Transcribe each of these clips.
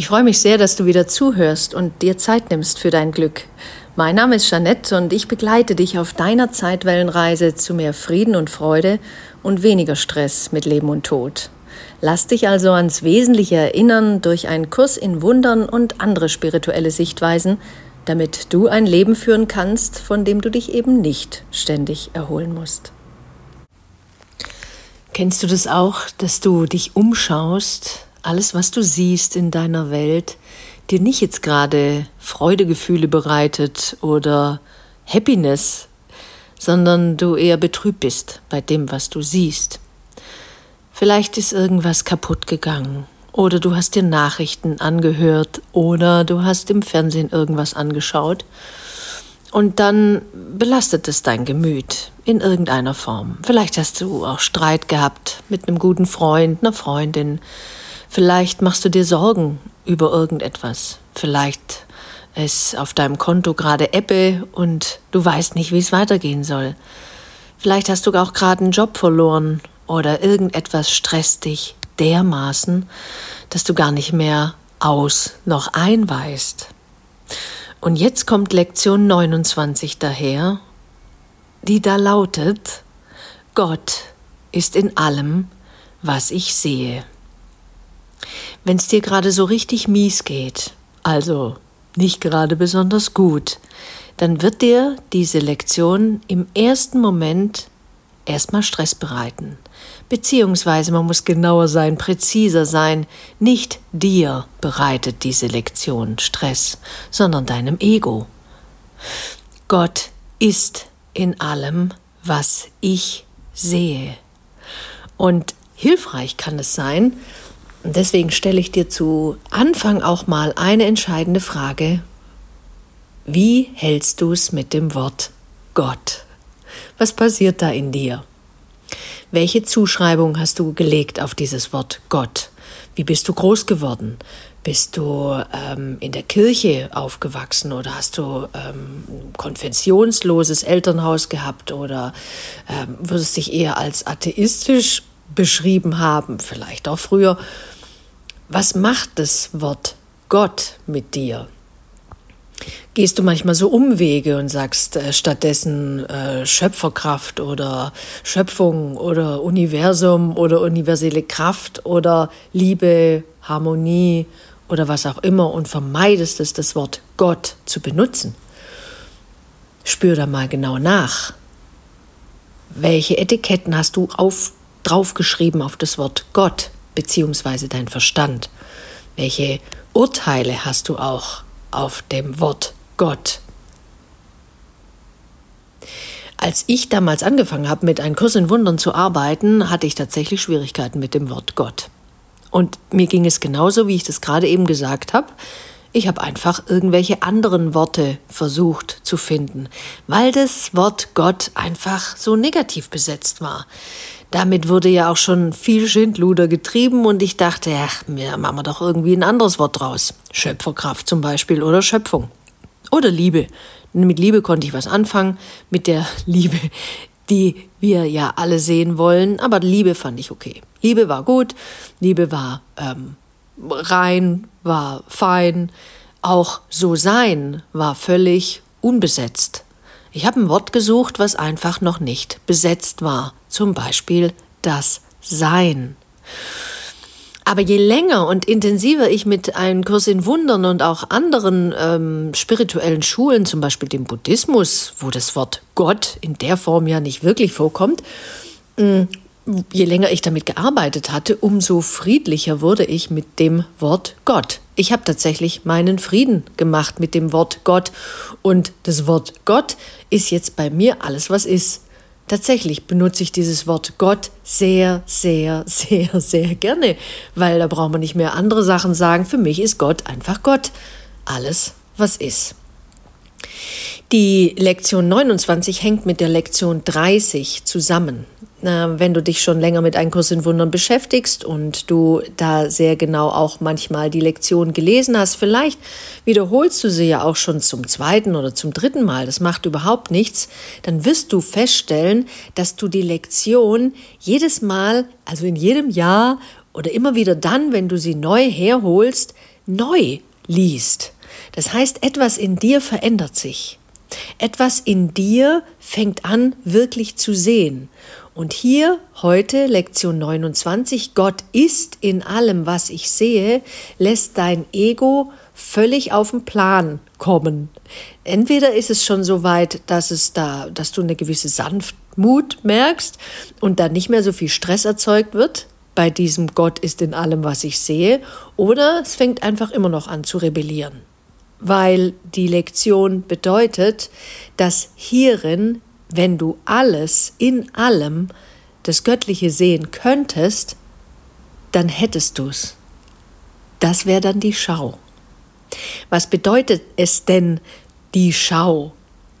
Ich freue mich sehr, dass du wieder zuhörst und dir Zeit nimmst für dein Glück. Mein Name ist Jeanette und ich begleite dich auf deiner Zeitwellenreise zu mehr Frieden und Freude und weniger Stress mit Leben und Tod. Lass dich also ans Wesentliche erinnern durch einen Kurs in Wundern und andere spirituelle Sichtweisen, damit du ein Leben führen kannst, von dem du dich eben nicht ständig erholen musst. Kennst du das auch, dass du dich umschaust alles, was du siehst in deiner Welt, dir nicht jetzt gerade Freudegefühle bereitet oder Happiness, sondern du eher betrübt bist bei dem, was du siehst. Vielleicht ist irgendwas kaputt gegangen oder du hast dir Nachrichten angehört oder du hast im Fernsehen irgendwas angeschaut und dann belastet es dein Gemüt in irgendeiner Form. Vielleicht hast du auch Streit gehabt mit einem guten Freund, einer Freundin, Vielleicht machst du dir Sorgen über irgendetwas. Vielleicht ist auf deinem Konto gerade Ebbe und du weißt nicht, wie es weitergehen soll. Vielleicht hast du auch gerade einen Job verloren oder irgendetwas stresst dich dermaßen, dass du gar nicht mehr aus noch einweist. Und jetzt kommt Lektion 29 daher, die da lautet, Gott ist in allem, was ich sehe. Wenn es dir gerade so richtig mies geht, also nicht gerade besonders gut, dann wird dir diese Lektion im ersten Moment erstmal Stress bereiten. Beziehungsweise man muss genauer sein, präziser sein. Nicht dir bereitet diese Lektion Stress, sondern deinem Ego. Gott ist in allem, was ich sehe. Und hilfreich kann es sein, und deswegen stelle ich dir zu Anfang auch mal eine entscheidende Frage. Wie hältst du es mit dem Wort Gott? Was passiert da in dir? Welche Zuschreibung hast du gelegt auf dieses Wort Gott? Wie bist du groß geworden? Bist du ähm, in der Kirche aufgewachsen oder hast du ähm, ein konfessionsloses Elternhaus gehabt oder ähm, würdest dich eher als atheistisch beschrieben haben, vielleicht auch früher. Was macht das Wort Gott mit dir? Gehst du manchmal so Umwege und sagst äh, stattdessen äh, Schöpferkraft oder Schöpfung oder Universum oder universelle Kraft oder Liebe, Harmonie oder was auch immer und vermeidest es, das Wort Gott zu benutzen? Spür da mal genau nach. Welche Etiketten hast du auf draufgeschrieben auf das Wort Gott beziehungsweise dein Verstand? Welche Urteile hast du auch auf dem Wort Gott? Als ich damals angefangen habe, mit einem Kurs in Wundern zu arbeiten, hatte ich tatsächlich Schwierigkeiten mit dem Wort Gott. Und mir ging es genauso, wie ich das gerade eben gesagt habe. Ich habe einfach irgendwelche anderen Worte versucht zu finden, weil das Wort Gott einfach so negativ besetzt war. Damit wurde ja auch schon viel Schindluder getrieben und ich dachte, ja, machen wir doch irgendwie ein anderes Wort draus. Schöpferkraft zum Beispiel oder Schöpfung. Oder Liebe. Mit Liebe konnte ich was anfangen, mit der Liebe, die wir ja alle sehen wollen, aber Liebe fand ich okay. Liebe war gut, Liebe war ähm, rein, war fein, auch so sein war völlig unbesetzt. Ich habe ein Wort gesucht, was einfach noch nicht besetzt war, zum Beispiel das Sein. Aber je länger und intensiver ich mit einem Kurs in Wundern und auch anderen ähm, spirituellen Schulen, zum Beispiel dem Buddhismus, wo das Wort Gott in der Form ja nicht wirklich vorkommt, mm, je länger ich damit gearbeitet hatte, umso friedlicher wurde ich mit dem Wort Gott. Ich habe tatsächlich meinen Frieden gemacht mit dem Wort Gott und das Wort Gott ist jetzt bei mir alles, was ist. Tatsächlich benutze ich dieses Wort Gott sehr, sehr, sehr, sehr gerne, weil da braucht man nicht mehr andere Sachen sagen. Für mich ist Gott einfach Gott. Alles, was ist. Die Lektion 29 hängt mit der Lektion 30 zusammen wenn du dich schon länger mit einem Kurs in Wundern beschäftigst und du da sehr genau auch manchmal die Lektion gelesen hast, vielleicht wiederholst du sie ja auch schon zum zweiten oder zum dritten Mal, das macht überhaupt nichts, dann wirst du feststellen, dass du die Lektion jedes Mal, also in jedem Jahr oder immer wieder dann, wenn du sie neu herholst, neu liest. Das heißt, etwas in dir verändert sich. Etwas in dir fängt an, wirklich zu sehen. Und hier heute Lektion 29, Gott ist in allem, was ich sehe, lässt dein Ego völlig auf den Plan kommen. Entweder ist es schon so weit, dass es da, dass du eine gewisse Sanftmut merkst und dann nicht mehr so viel Stress erzeugt wird bei diesem Gott ist in allem, was ich sehe, oder es fängt einfach immer noch an zu rebellieren. Weil die Lektion bedeutet, dass hierin, wenn du alles in allem das Göttliche sehen könntest, dann hättest du es. Das wäre dann die Schau. Was bedeutet es denn, die Schau?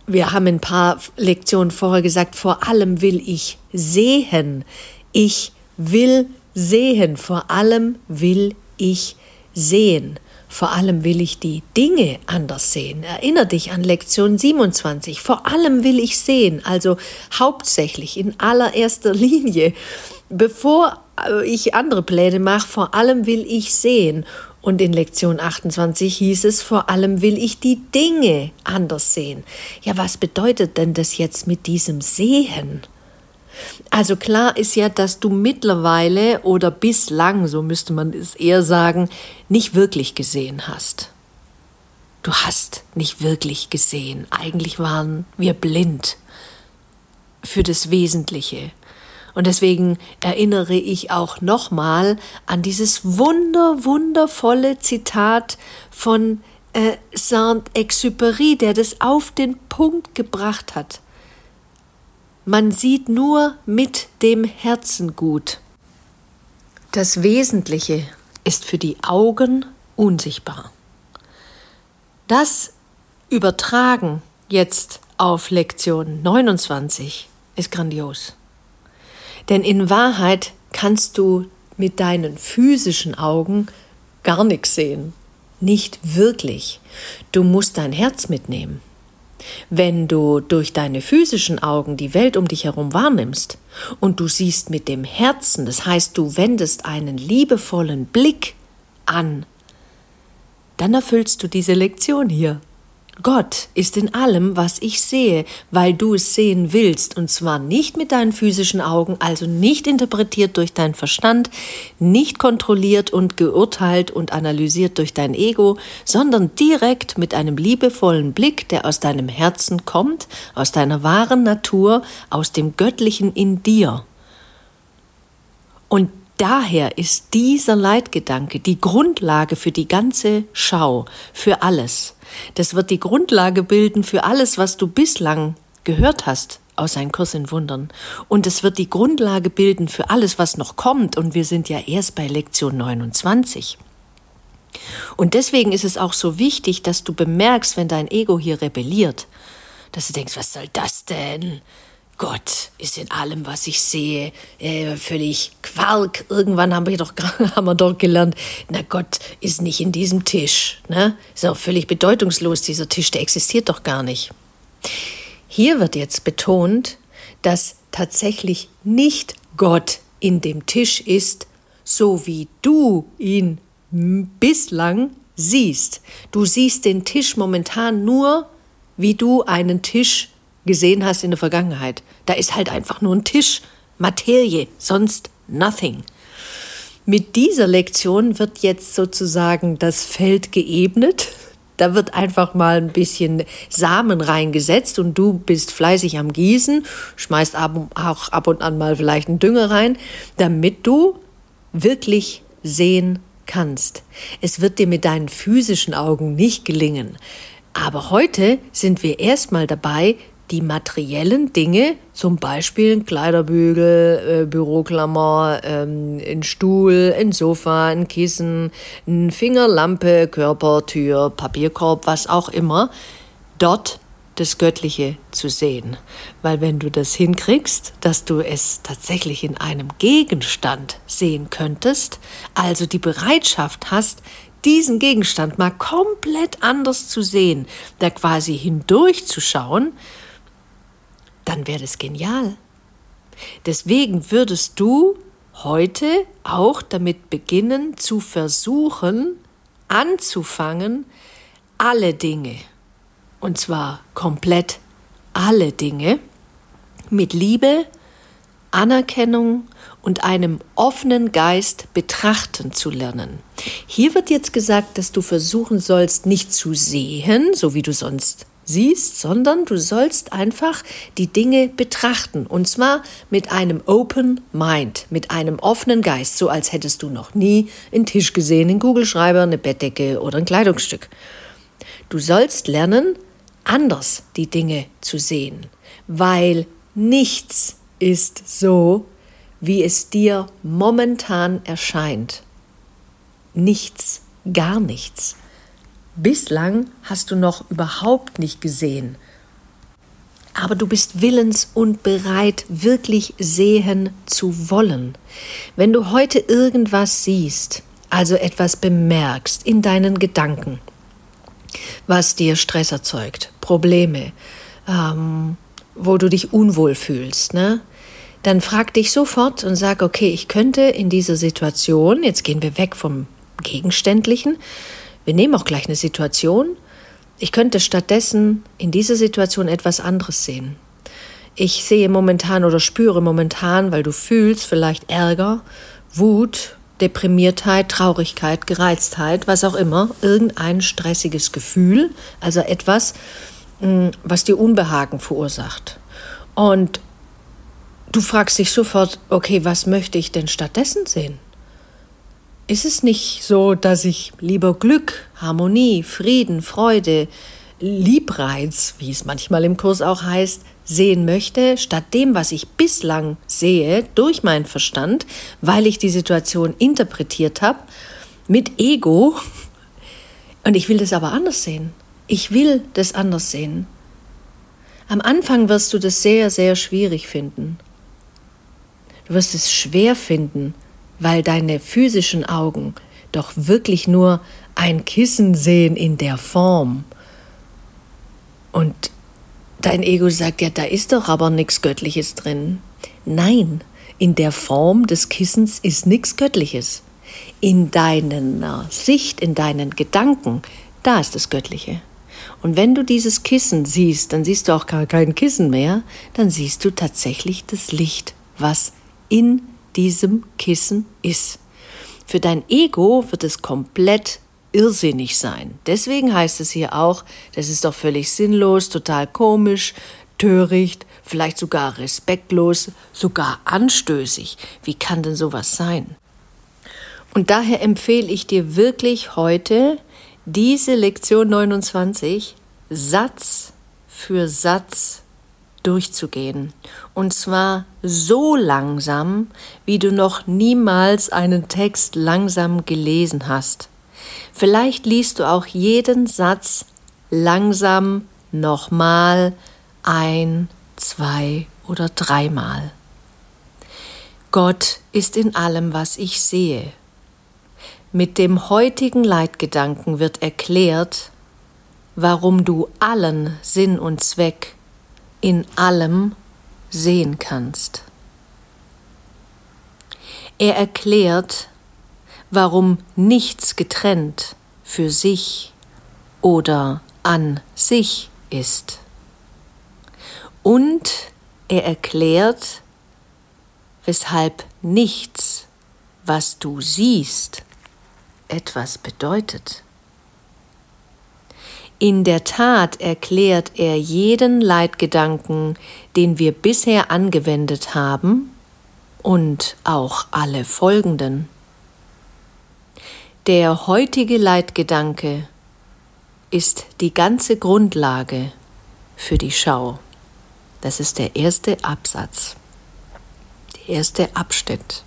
Wir haben ein paar Lektionen vorher gesagt, vor allem will ich sehen. Ich will sehen, vor allem will ich sehen. Vor allem will ich die Dinge anders sehen. Erinner dich an Lektion 27. Vor allem will ich sehen, also hauptsächlich in allererster Linie. Bevor ich andere Pläne mache, vor allem will ich sehen. Und in Lektion 28 hieß es, vor allem will ich die Dinge anders sehen. Ja, was bedeutet denn das jetzt mit diesem Sehen? Also klar ist ja, dass du mittlerweile oder bislang, so müsste man es eher sagen, nicht wirklich gesehen hast. Du hast nicht wirklich gesehen. Eigentlich waren wir blind für das Wesentliche. Und deswegen erinnere ich auch nochmal an dieses wunder, wundervolle Zitat von äh, Saint-Exupéry, der das auf den Punkt gebracht hat. Man sieht nur mit dem Herzen gut. Das Wesentliche ist für die Augen unsichtbar. Das Übertragen jetzt auf Lektion 29 ist grandios. Denn in Wahrheit kannst du mit deinen physischen Augen gar nichts sehen. Nicht wirklich. Du musst dein Herz mitnehmen. Wenn du durch deine physischen Augen die Welt um dich herum wahrnimmst und du siehst mit dem Herzen, das heißt du wendest einen liebevollen Blick an, dann erfüllst du diese Lektion hier. Gott ist in allem, was ich sehe, weil du es sehen willst, und zwar nicht mit deinen physischen Augen, also nicht interpretiert durch deinen Verstand, nicht kontrolliert und geurteilt und analysiert durch dein Ego, sondern direkt mit einem liebevollen Blick, der aus deinem Herzen kommt, aus deiner wahren Natur, aus dem Göttlichen in dir. Und daher ist dieser Leitgedanke die Grundlage für die ganze Schau, für alles. Das wird die Grundlage bilden für alles, was du bislang gehört hast aus einem Kurs in Wundern. Und es wird die Grundlage bilden für alles, was noch kommt. Und wir sind ja erst bei Lektion 29. Und deswegen ist es auch so wichtig, dass du bemerkst, wenn dein Ego hier rebelliert, dass du denkst, was soll das denn? Gott ist in allem, was ich sehe, äh, völlig Quark. Irgendwann haben wir doch, haben wir doch gelernt, na Gott ist nicht in diesem Tisch. Ne? Ist auch völlig bedeutungslos, dieser Tisch, der existiert doch gar nicht. Hier wird jetzt betont, dass tatsächlich nicht Gott in dem Tisch ist, so wie du ihn bislang siehst. Du siehst den Tisch momentan nur, wie du einen Tisch gesehen hast in der Vergangenheit. Da ist halt einfach nur ein Tisch, Materie, sonst nothing. Mit dieser Lektion wird jetzt sozusagen das Feld geebnet. Da wird einfach mal ein bisschen Samen reingesetzt und du bist fleißig am Gießen, schmeißt auch ab und an mal vielleicht einen Dünger rein, damit du wirklich sehen kannst. Es wird dir mit deinen physischen Augen nicht gelingen. Aber heute sind wir erstmal dabei, die materiellen Dinge, zum Beispiel ein Kleiderbügel, äh, Büroklammer, ähm, ein Stuhl, ein Sofa, ein Kissen, eine Fingerlampe, Körpertür, Papierkorb, was auch immer, dort das Göttliche zu sehen. Weil wenn du das hinkriegst, dass du es tatsächlich in einem Gegenstand sehen könntest, also die Bereitschaft hast, diesen Gegenstand mal komplett anders zu sehen, da quasi hindurchzuschauen, dann wäre das genial. Deswegen würdest du heute auch damit beginnen zu versuchen, anzufangen, alle Dinge, und zwar komplett alle Dinge, mit Liebe, Anerkennung und einem offenen Geist betrachten zu lernen. Hier wird jetzt gesagt, dass du versuchen sollst, nicht zu sehen, so wie du sonst siehst, sondern du sollst einfach die Dinge betrachten. Und zwar mit einem Open Mind, mit einem offenen Geist, so als hättest du noch nie einen Tisch gesehen, einen Kugelschreiber, eine Bettdecke oder ein Kleidungsstück. Du sollst lernen, anders die Dinge zu sehen, weil nichts ist so, wie es dir momentan erscheint. Nichts, gar nichts. Bislang hast du noch überhaupt nicht gesehen. Aber du bist willens und bereit, wirklich sehen zu wollen. Wenn du heute irgendwas siehst, also etwas bemerkst in deinen Gedanken, was dir Stress erzeugt, Probleme, ähm, wo du dich unwohl fühlst, ne? dann frag dich sofort und sag, okay, ich könnte in dieser Situation, jetzt gehen wir weg vom Gegenständlichen, wir nehmen auch gleich eine Situation, ich könnte stattdessen in dieser Situation etwas anderes sehen. Ich sehe momentan oder spüre momentan, weil du fühlst vielleicht Ärger, Wut, Deprimiertheit, Traurigkeit, Gereiztheit, was auch immer, irgendein stressiges Gefühl, also etwas, mm, was dir Unbehagen verursacht. Und du fragst dich sofort, okay, was möchte ich denn stattdessen sehen? Ist es nicht so, dass ich lieber Glück, Harmonie, Frieden, Freude, Liebreiz, wie es manchmal im Kurs auch heißt, sehen möchte, statt dem, was ich bislang sehe, durch meinen Verstand, weil ich die Situation interpretiert habe, mit Ego. Und ich will das aber anders sehen. Ich will das anders sehen. Am Anfang wirst du das sehr, sehr schwierig finden. Du wirst es schwer finden, weil deine physischen Augen doch wirklich nur ein Kissen sehen in der Form. Und dein Ego sagt, ja, da ist doch aber nichts Göttliches drin. Nein, in der Form des Kissens ist nichts Göttliches. In deiner Sicht, in deinen Gedanken, da ist das Göttliche. Und wenn du dieses Kissen siehst, dann siehst du auch gar kein Kissen mehr, dann siehst du tatsächlich das Licht, was in diesem Kissen ist. Für dein Ego wird es komplett irrsinnig sein. Deswegen heißt es hier auch, das ist doch völlig sinnlos, total komisch, töricht, vielleicht sogar respektlos, sogar anstößig. Wie kann denn sowas sein? Und daher empfehle ich dir wirklich heute diese Lektion 29 Satz für Satz durchzugehen. Und zwar so langsam, wie du noch niemals einen Text langsam gelesen hast. Vielleicht liest du auch jeden Satz langsam nochmal ein, zwei oder dreimal. Gott ist in allem, was ich sehe. Mit dem heutigen Leitgedanken wird erklärt, warum du allen Sinn und Zweck in allem sehen kannst. Er erklärt, warum nichts getrennt für sich oder an sich ist. Und er erklärt, weshalb nichts, was du siehst, etwas bedeutet. In der Tat erklärt er jeden Leitgedanken, den wir bisher angewendet haben, und auch alle folgenden. Der heutige Leitgedanke ist die ganze Grundlage für die Schau. Das ist der erste Absatz, der erste Abschnitt.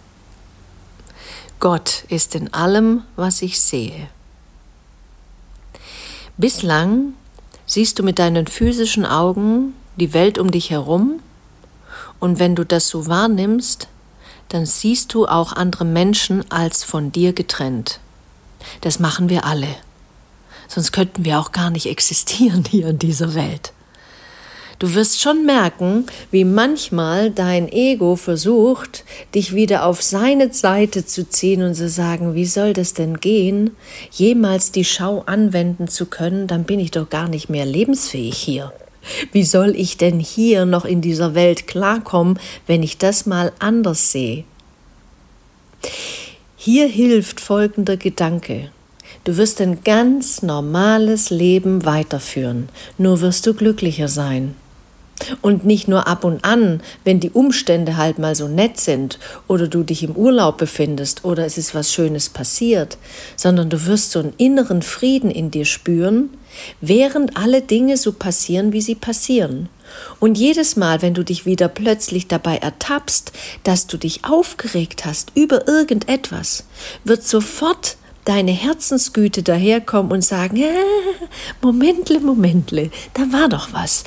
Gott ist in allem, was ich sehe. Bislang siehst du mit deinen physischen Augen die Welt um dich herum und wenn du das so wahrnimmst, dann siehst du auch andere Menschen als von dir getrennt. Das machen wir alle. Sonst könnten wir auch gar nicht existieren hier in dieser Welt. Du wirst schon merken, wie manchmal dein Ego versucht, dich wieder auf seine Seite zu ziehen und zu sagen, wie soll das denn gehen, jemals die Schau anwenden zu können, dann bin ich doch gar nicht mehr lebensfähig hier. Wie soll ich denn hier noch in dieser Welt klarkommen, wenn ich das mal anders sehe? Hier hilft folgender Gedanke. Du wirst ein ganz normales Leben weiterführen, nur wirst du glücklicher sein. Und nicht nur ab und an, wenn die Umstände halt mal so nett sind oder du dich im Urlaub befindest oder es ist was Schönes passiert, sondern du wirst so einen inneren Frieden in dir spüren, während alle Dinge so passieren, wie sie passieren. Und jedes Mal, wenn du dich wieder plötzlich dabei ertappst, dass du dich aufgeregt hast über irgendetwas, wird sofort deine Herzensgüte daherkommen und sagen, äh, Momentle, Momentle, da war doch was.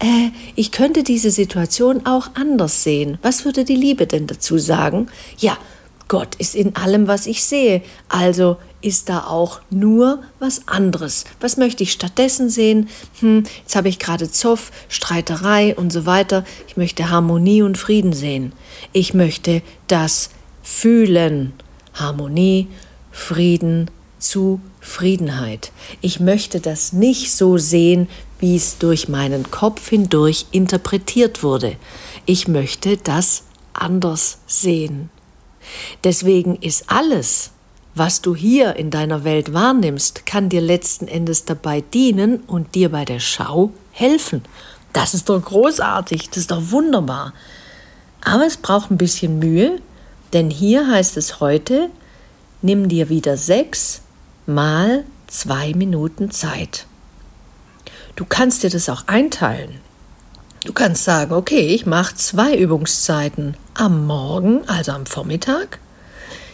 Äh, ich könnte diese Situation auch anders sehen. Was würde die Liebe denn dazu sagen? Ja, Gott ist in allem, was ich sehe. Also ist da auch nur was anderes. Was möchte ich stattdessen sehen? Hm, jetzt habe ich gerade Zoff, Streiterei und so weiter. Ich möchte Harmonie und Frieden sehen. Ich möchte das fühlen. Harmonie, Frieden, Zufriedenheit. Ich möchte das nicht so sehen, wie es durch meinen Kopf hindurch interpretiert wurde. Ich möchte das anders sehen. Deswegen ist alles, was du hier in deiner Welt wahrnimmst, kann dir letzten Endes dabei dienen und dir bei der Schau helfen. Das ist doch großartig, das ist doch wunderbar. Aber es braucht ein bisschen Mühe, denn hier heißt es heute, nimm dir wieder sechs mal zwei Minuten Zeit. Du kannst dir das auch einteilen. Du kannst sagen, okay, ich mache zwei Übungszeiten am Morgen, also am Vormittag.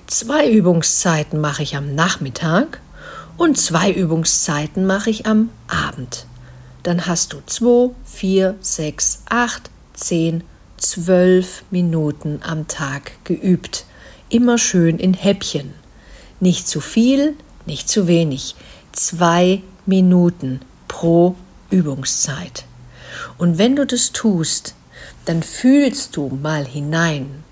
Zwei Übungszeiten mache ich am Nachmittag und zwei Übungszeiten mache ich am Abend. Dann hast du zwei, vier, sechs, acht, zehn, zwölf Minuten am Tag geübt. Immer schön in Häppchen. Nicht zu viel, nicht zu wenig. Zwei Minuten pro Übungszeit. Und wenn du das tust, dann fühlst du mal hinein.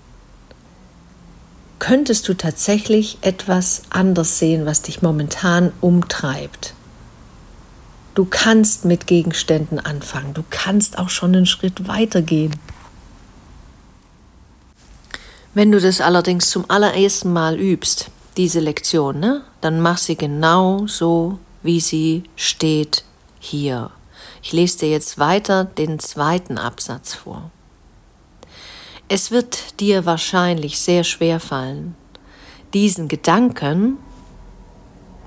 Könntest du tatsächlich etwas anders sehen, was dich momentan umtreibt? Du kannst mit Gegenständen anfangen. Du kannst auch schon einen Schritt weiter gehen. Wenn du das allerdings zum allerersten Mal übst, diese Lektion, ne, dann mach sie genau so, wie sie steht hier. Ich lese dir jetzt weiter den zweiten Absatz vor. Es wird dir wahrscheinlich sehr schwer fallen, diesen Gedanken,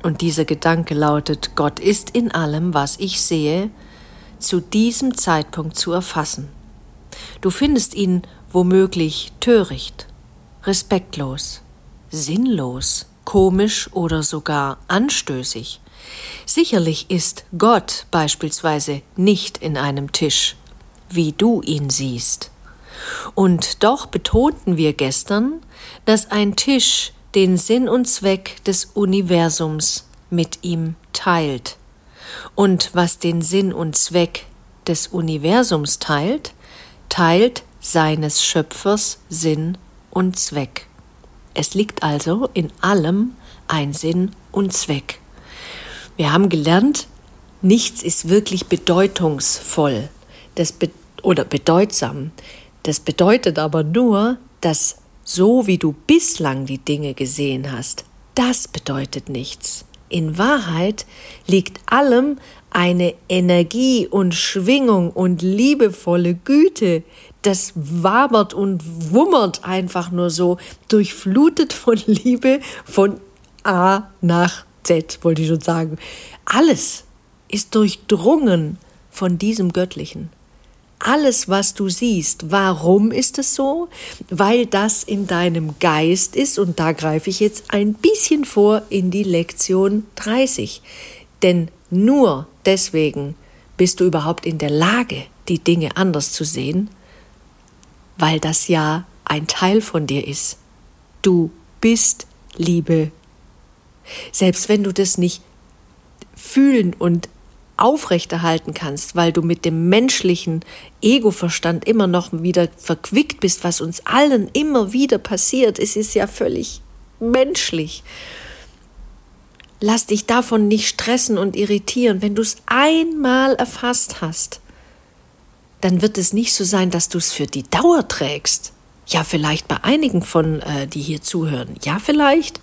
und dieser Gedanke lautet, Gott ist in allem, was ich sehe, zu diesem Zeitpunkt zu erfassen. Du findest ihn womöglich töricht, respektlos, sinnlos, komisch oder sogar anstößig. Sicherlich ist Gott beispielsweise nicht in einem Tisch, wie du ihn siehst. Und doch betonten wir gestern, dass ein Tisch den Sinn und Zweck des Universums mit ihm teilt. Und was den Sinn und Zweck des Universums teilt, teilt seines Schöpfers Sinn und Zweck. Es liegt also in allem ein Sinn und Zweck. Wir haben gelernt, nichts ist wirklich bedeutungsvoll das be oder bedeutsam. Das bedeutet aber nur, dass so wie du bislang die Dinge gesehen hast, das bedeutet nichts. In Wahrheit liegt allem eine Energie und Schwingung und liebevolle Güte, das wabert und wummert einfach nur so, durchflutet von Liebe von A nach Z, wollte ich schon sagen. Alles ist durchdrungen von diesem Göttlichen. Alles, was du siehst, warum ist es so? Weil das in deinem Geist ist und da greife ich jetzt ein bisschen vor in die Lektion 30. Denn nur deswegen bist du überhaupt in der Lage, die Dinge anders zu sehen, weil das ja ein Teil von dir ist. Du bist Liebe selbst wenn du das nicht fühlen und aufrechterhalten kannst, weil du mit dem menschlichen Egoverstand immer noch wieder verquickt bist, was uns allen immer wieder passiert. Es ist ja völlig menschlich. Lass dich davon nicht stressen und irritieren. Wenn du es einmal erfasst hast, dann wird es nicht so sein, dass du es für die Dauer trägst. Ja, vielleicht bei einigen von, äh, die hier zuhören. Ja, vielleicht.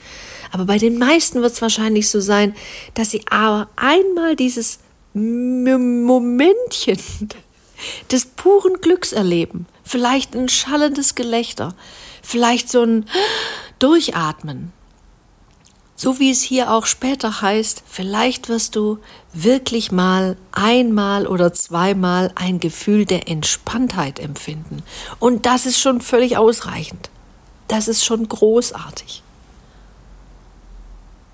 Aber bei den meisten wird es wahrscheinlich so sein, dass sie aber einmal dieses Momentchen des puren Glücks erleben. Vielleicht ein schallendes Gelächter. Vielleicht so ein Durchatmen. So wie es hier auch später heißt, vielleicht wirst du wirklich mal einmal oder zweimal ein Gefühl der Entspanntheit empfinden. Und das ist schon völlig ausreichend. Das ist schon großartig.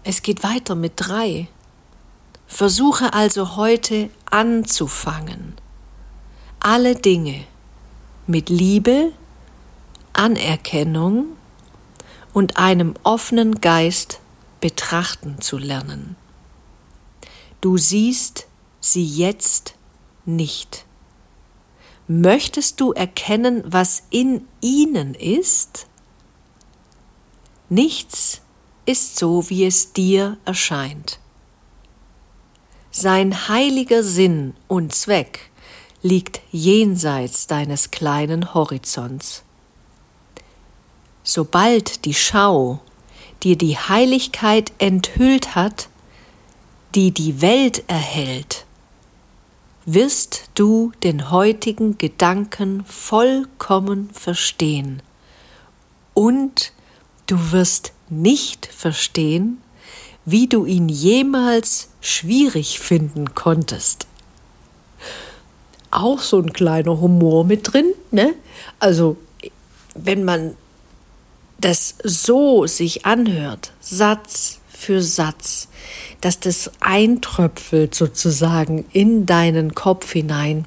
Es geht weiter mit drei. Versuche also heute anzufangen, alle Dinge mit Liebe, Anerkennung und einem offenen Geist betrachten zu lernen. Du siehst sie jetzt nicht. Möchtest du erkennen, was in ihnen ist? Nichts ist so, wie es dir erscheint. Sein heiliger Sinn und Zweck liegt jenseits deines kleinen Horizonts. Sobald die Schau dir die Heiligkeit enthüllt hat, die die Welt erhält, wirst du den heutigen Gedanken vollkommen verstehen und du wirst nicht verstehen, wie du ihn jemals schwierig finden konntest. Auch so ein kleiner Humor mit drin, ne? Also, wenn man das so sich anhört, Satz für Satz, dass das eintröpfelt sozusagen in deinen Kopf hinein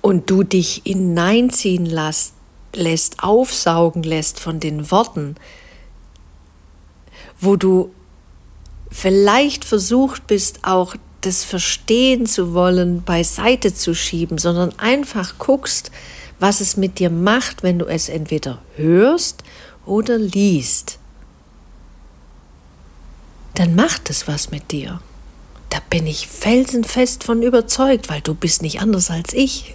und du dich hineinziehen lässt, lässt aufsaugen lässt von den Worten, wo du vielleicht versucht bist, auch das Verstehen zu wollen, beiseite zu schieben, sondern einfach guckst, was es mit dir macht, wenn du es entweder hörst oder liest, dann macht es was mit dir. Da bin ich felsenfest von überzeugt, weil du bist nicht anders als ich.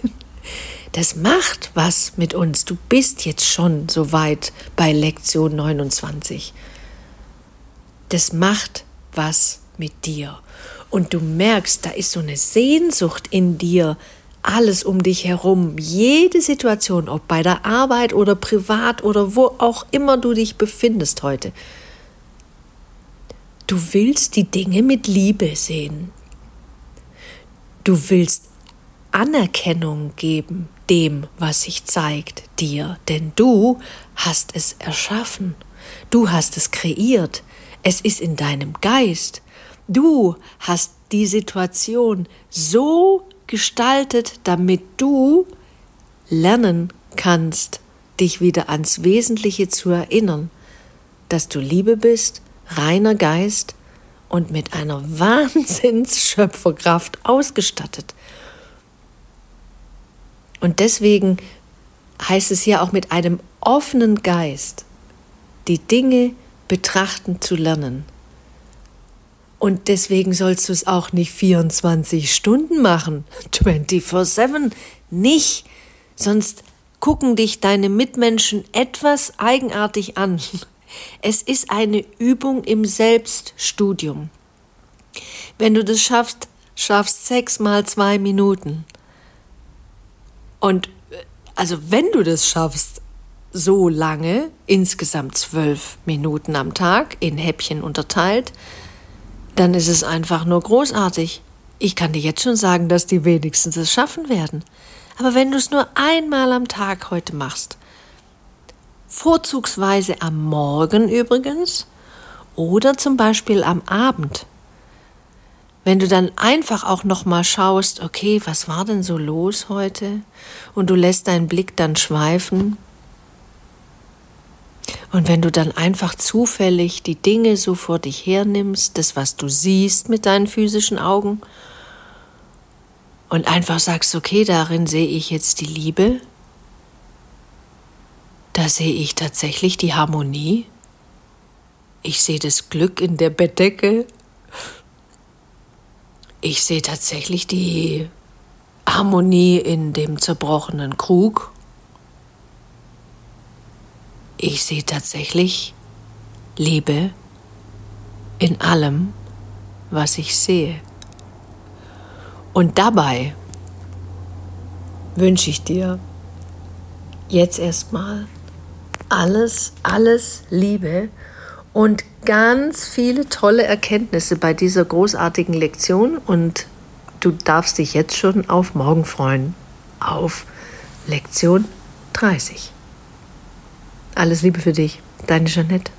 Das macht was mit uns. Du bist jetzt schon so weit bei Lektion 29. Das macht was mit dir. Und du merkst, da ist so eine Sehnsucht in dir, alles um dich herum, jede Situation, ob bei der Arbeit oder privat oder wo auch immer du dich befindest heute. Du willst die Dinge mit Liebe sehen. Du willst Anerkennung geben dem, was sich zeigt dir, denn du hast es erschaffen, du hast es kreiert, es ist in deinem Geist, du hast die Situation so gestaltet, damit du lernen kannst, dich wieder ans Wesentliche zu erinnern, dass du Liebe bist, reiner Geist und mit einer Wahnsinnsschöpferkraft ausgestattet. Und deswegen heißt es hier auch mit einem offenen Geist die Dinge betrachten zu lernen. Und deswegen sollst du es auch nicht 24 Stunden machen, 24/7 nicht, sonst gucken dich deine Mitmenschen etwas eigenartig an. Es ist eine Übung im Selbststudium. Wenn du das schaffst, schaffst sechs mal zwei Minuten. Und also wenn du das schaffst, so lange, insgesamt zwölf Minuten am Tag, in Häppchen unterteilt, dann ist es einfach nur großartig. Ich kann dir jetzt schon sagen, dass die wenigstens es schaffen werden. Aber wenn du es nur einmal am Tag heute machst, vorzugsweise am Morgen übrigens oder zum Beispiel am Abend, wenn du dann einfach auch noch mal schaust, okay, was war denn so los heute? Und du lässt deinen Blick dann schweifen und wenn du dann einfach zufällig die Dinge so vor dich hernimmst, das, was du siehst mit deinen physischen Augen, und einfach sagst, okay, darin sehe ich jetzt die Liebe, da sehe ich tatsächlich die Harmonie, ich sehe das Glück in der Bettdecke, ich sehe tatsächlich die Harmonie in dem zerbrochenen Krug, ich sehe tatsächlich Liebe in allem, was ich sehe. Und dabei wünsche ich dir jetzt erstmal alles, alles Liebe und ganz viele tolle Erkenntnisse bei dieser großartigen Lektion und du darfst dich jetzt schon auf morgen freuen, auf Lektion 30. Alles Liebe für dich, deine Jeanette.